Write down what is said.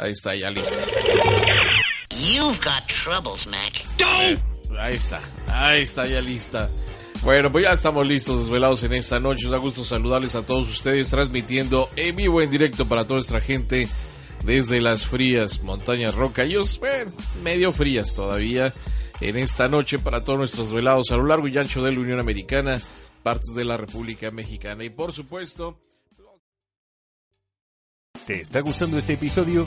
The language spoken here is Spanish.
Ahí está, ya lista. You've got troubles, Mac. Eh, ahí está, ahí está, ya lista. Bueno, pues ya estamos listos, desvelados en esta noche. Nos da gusto saludarles a todos ustedes, transmitiendo en vivo, en directo para toda nuestra gente desde las frías montañas rocallos, bueno, medio frías todavía, en esta noche para todos nuestros velados a lo largo y ancho de la Unión Americana, partes de la República Mexicana y por supuesto... ¿Te está gustando este episodio?